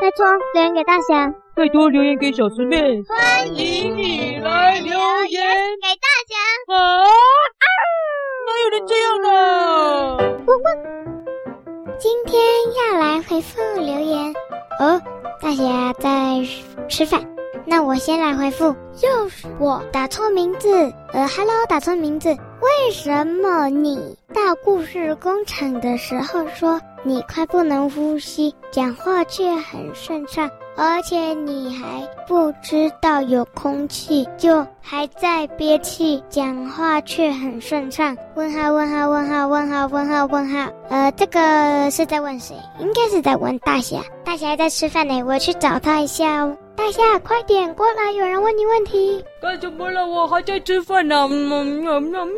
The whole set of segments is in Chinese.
拜托留言给大侠，拜托留言给小师妹，欢迎你来留言给大侠。啊，啊哪有人这样的？今天要来回复留言哦。大侠在吃饭，那我先来回复，又是我打错名字，呃，Hello，打错名字。为什么你到故事工厂的时候说你快不能呼吸，讲话却很顺畅，而且你还不知道有空气，就还在憋气，讲话却很顺畅？问号问号问号问号问号问号。呃，这个是在问谁？应该是在问大侠。大侠在吃饭呢，我去找他一下哦。大夏，快点过来！有人问你问题。干什么了？我还在吃饭呢。嗯嗯嗯嗯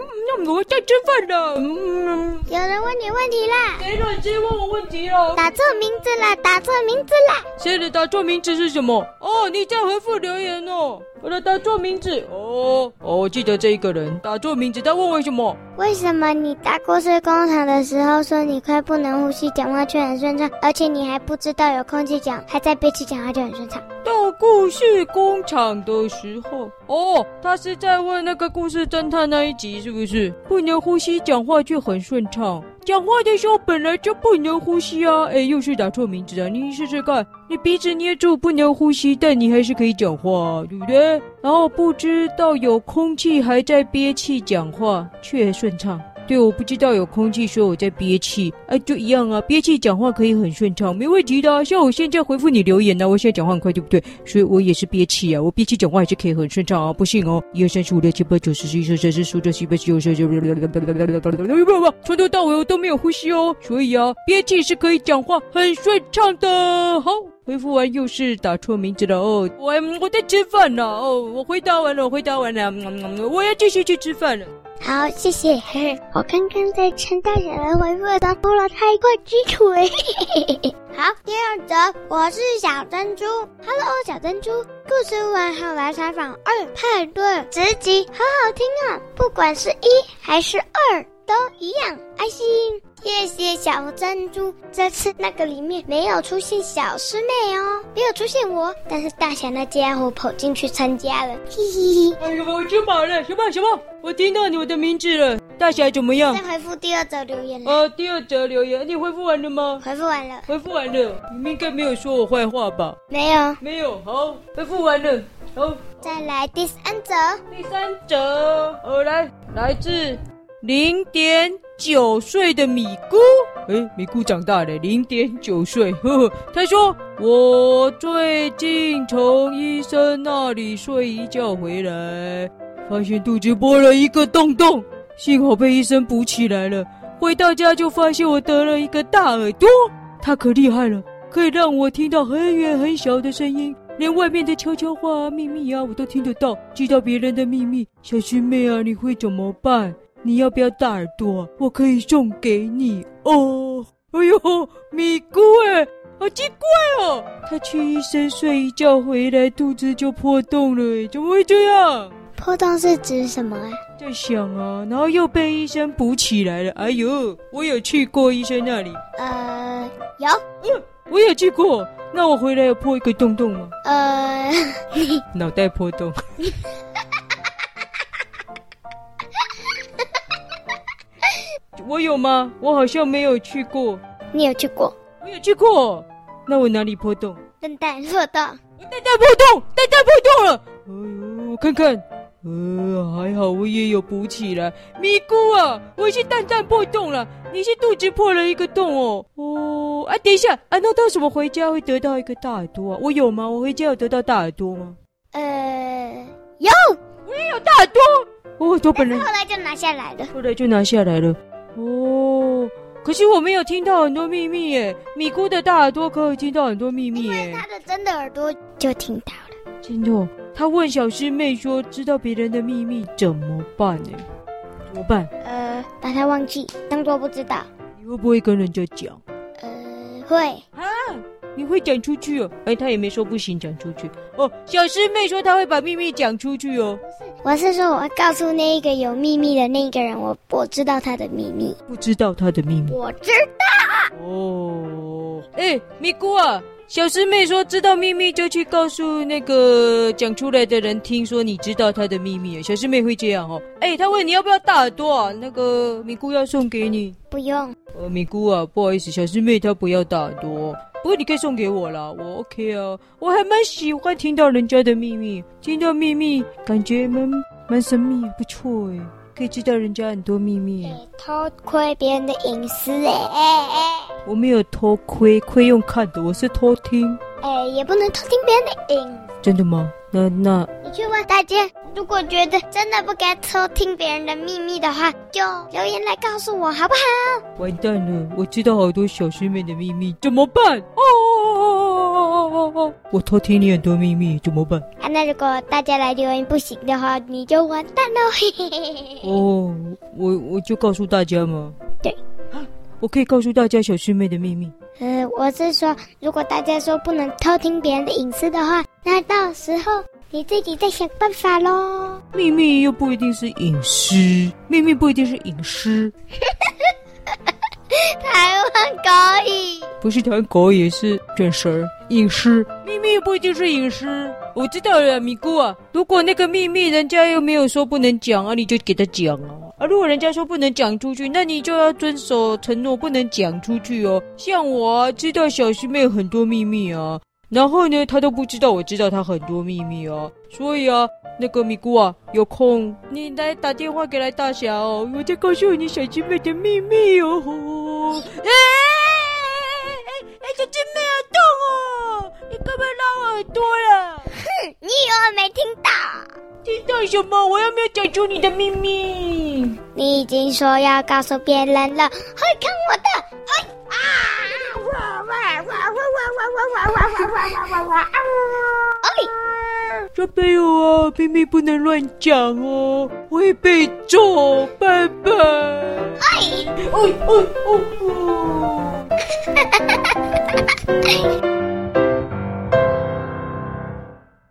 嗯，我在吃饭呢。嗯，有人问你问题啦。谁乱接问我问题了？打错名字啦，打错名字啦。谁的打错名字是什么？哦，你在回复留言哦。我的打错名字。哦哦，我记得这一个人打错名字。他问为什么？为什么你到故事工厂的时候说你快不能呼吸，讲话却很顺畅，而且你还不知道有空气讲，还在憋气讲话就很顺畅？到故事工厂的时候，哦，他是在问那个故事侦探那一集是不是？不能呼吸，讲话却很顺畅。讲话的时候本来就不能呼吸啊！哎，又是打错名字啊！你试试看，你鼻子捏住不能呼吸，但你还是可以讲话，对不对？然后不知道有空气还在憋气讲话，却顺畅。对，我不知道有空气，说我在憋气，哎，就一样啊，憋气讲话可以很顺畅，没问题的。像我现在回复你留言呢，我现在讲话很快，对不对？所以我也是憋气啊，我憋气讲话还是可以很顺畅啊，不信哦。一二三四五六七八九十十一十二十三十四十五十六七八九十十一十二十三，从头到尾我都没有呼吸哦，所以啊，憋气是可以讲话很顺畅的。好，回复完又是打错名字了哦，我我在吃饭呢哦，我回答完了，我回答完了，我要继续去吃饭了。好，谢谢。我刚刚在陈大侠的回复当中了他一块鸡腿。好，第二则，我是小珍珠。Hello，小珍珠。故事完后来采访二派对直击，好好听啊！不管是一还是二，都一样爱心。谢谢小珍珠，这次那个里面没有出现小师妹哦，没有出现我，但是大侠那家伙跑进去参加了，嘿嘿嘿。哎呦，我吃饱了，什么什么？我听到你的名字了，大侠怎么样？在回复第二则留言了。啊，第二则留言，你回复完了吗？回复完了。回复完了，你们应该没有说我坏话吧？没有，没有。好，回复完了。好，再来第三则。第三则，好来，来自。零点九岁的米姑，诶，米姑长大了，零点九岁。呵呵，他说：“我最近从医生那里睡一觉回来，发现肚子破了一个洞洞，幸好被医生补起来了。回到家就发现我得了一个大耳朵，他可厉害了，可以让我听到很远很小的声音，连外面的悄悄话啊、秘密啊，我都听得到。知道别人的秘密，小师妹啊，你会怎么办？”你要不要大耳朵？我可以送给你哦。哎呦，米姑哎，好奇怪哦！他去医生睡一觉回来，肚子就破洞了哎，怎么会这样？破洞是指什么啊？在想啊，然后又被医生补起来了。哎呦，我有去过医生那里。呃，有。嗯，我有去过。那我回来有破一个洞洞吗？呃，脑袋破洞。我有吗？我好像没有去过。你有去过？我有去过。那我哪里破洞？蛋蛋破洞。我蛋蛋破洞，蛋蛋破洞了。哎呦，我看看。呃，还好我也有补起来。咪咕啊，我是蛋蛋破洞了，你是肚子破了一个洞哦。哦，啊，等一下，啊，那到什么回家会得到一个大耳朵啊？我有吗？我回家有得到大耳朵吗？呃，有。我也有大耳朵。哦，多本人。后来就拿下来了。后来就拿下来了。哦，可是我没有听到很多秘密耶。米姑的大耳朵可以听到很多秘密耶。他的真的耳朵就听到了。真的，他问小师妹说：“知道别人的秘密怎么办呢？怎么办？”呃，把它忘记，当做不知道。你会不会跟人家讲？呃，会。啊。你会讲出去哦？哎，他也没说不行讲出去哦。小师妹说她会把秘密讲出去哦。不是，我是说我会告诉那一个有秘密的那个人，我我知道他的秘密。不知道他的秘密？我知道。哦，哎，咪咕啊，小师妹说知道秘密就去告诉那个讲出来的人听，说你知道他的秘密。小师妹会这样哦。哎，他问你要不要大耳朵啊？那个咪姑要送给你。不用。呃，米姑啊，不好意思，小师妹她不要大耳朵。不过你可以送给我啦，我 OK 啊。我还蛮喜欢听到人家的秘密，听到秘密感觉蛮蛮神秘，不错诶。可以知道人家很多秘密，偷窥别人的隐私哎哎哎！我没有偷窥，窥用看的，我是偷听。哎，也不能偷听别人的隐。真的吗？那那你去问大家，如果觉得真的不该偷听别人的秘密的话，就留言来告诉我好不好？完蛋了，我知道好多小师妹的秘密，怎么办？哦。我偷听你很多秘密，怎么办？啊，那如果大家来留言不行的话，你就完蛋了。嘿嘿嘿嘿。哦，我我就告诉大家嘛。对，我可以告诉大家小师妹的秘密。呃，我是说，如果大家说不能偷听别人的隐私的话，那到时候你自己再想办法喽。秘密又不一定是隐私，秘密不一定是隐私。台湾可以，不是台湾可以，是卷舌隐私。秘密不一定是隐私，我知道了，米姑啊。如果那个秘密人家又没有说不能讲啊，你就给他讲啊。啊，如果人家说不能讲出去，那你就要遵守承诺，不能讲出去哦。像我啊，知道小师妹很多秘密啊，然后呢，他都不知道我知道他很多秘密哦，所以啊。那个米姑啊，有空你来打电话给来大侠哦，我再告诉你小师妹的秘密哦。哎哎哎，小师妹好痛哦！你干嘛拉我耳朵了？哼，你以为我没听到？听到什么？我又没有讲出你的秘密。你已经说要告诉别人了，快看我的！哎啊！哇哇哇哇哇哇哇哇哇哇哇！哎。小朋友啊，秘密不能乱讲哦，会被揍，拜拜。哎，哦哦哦哦。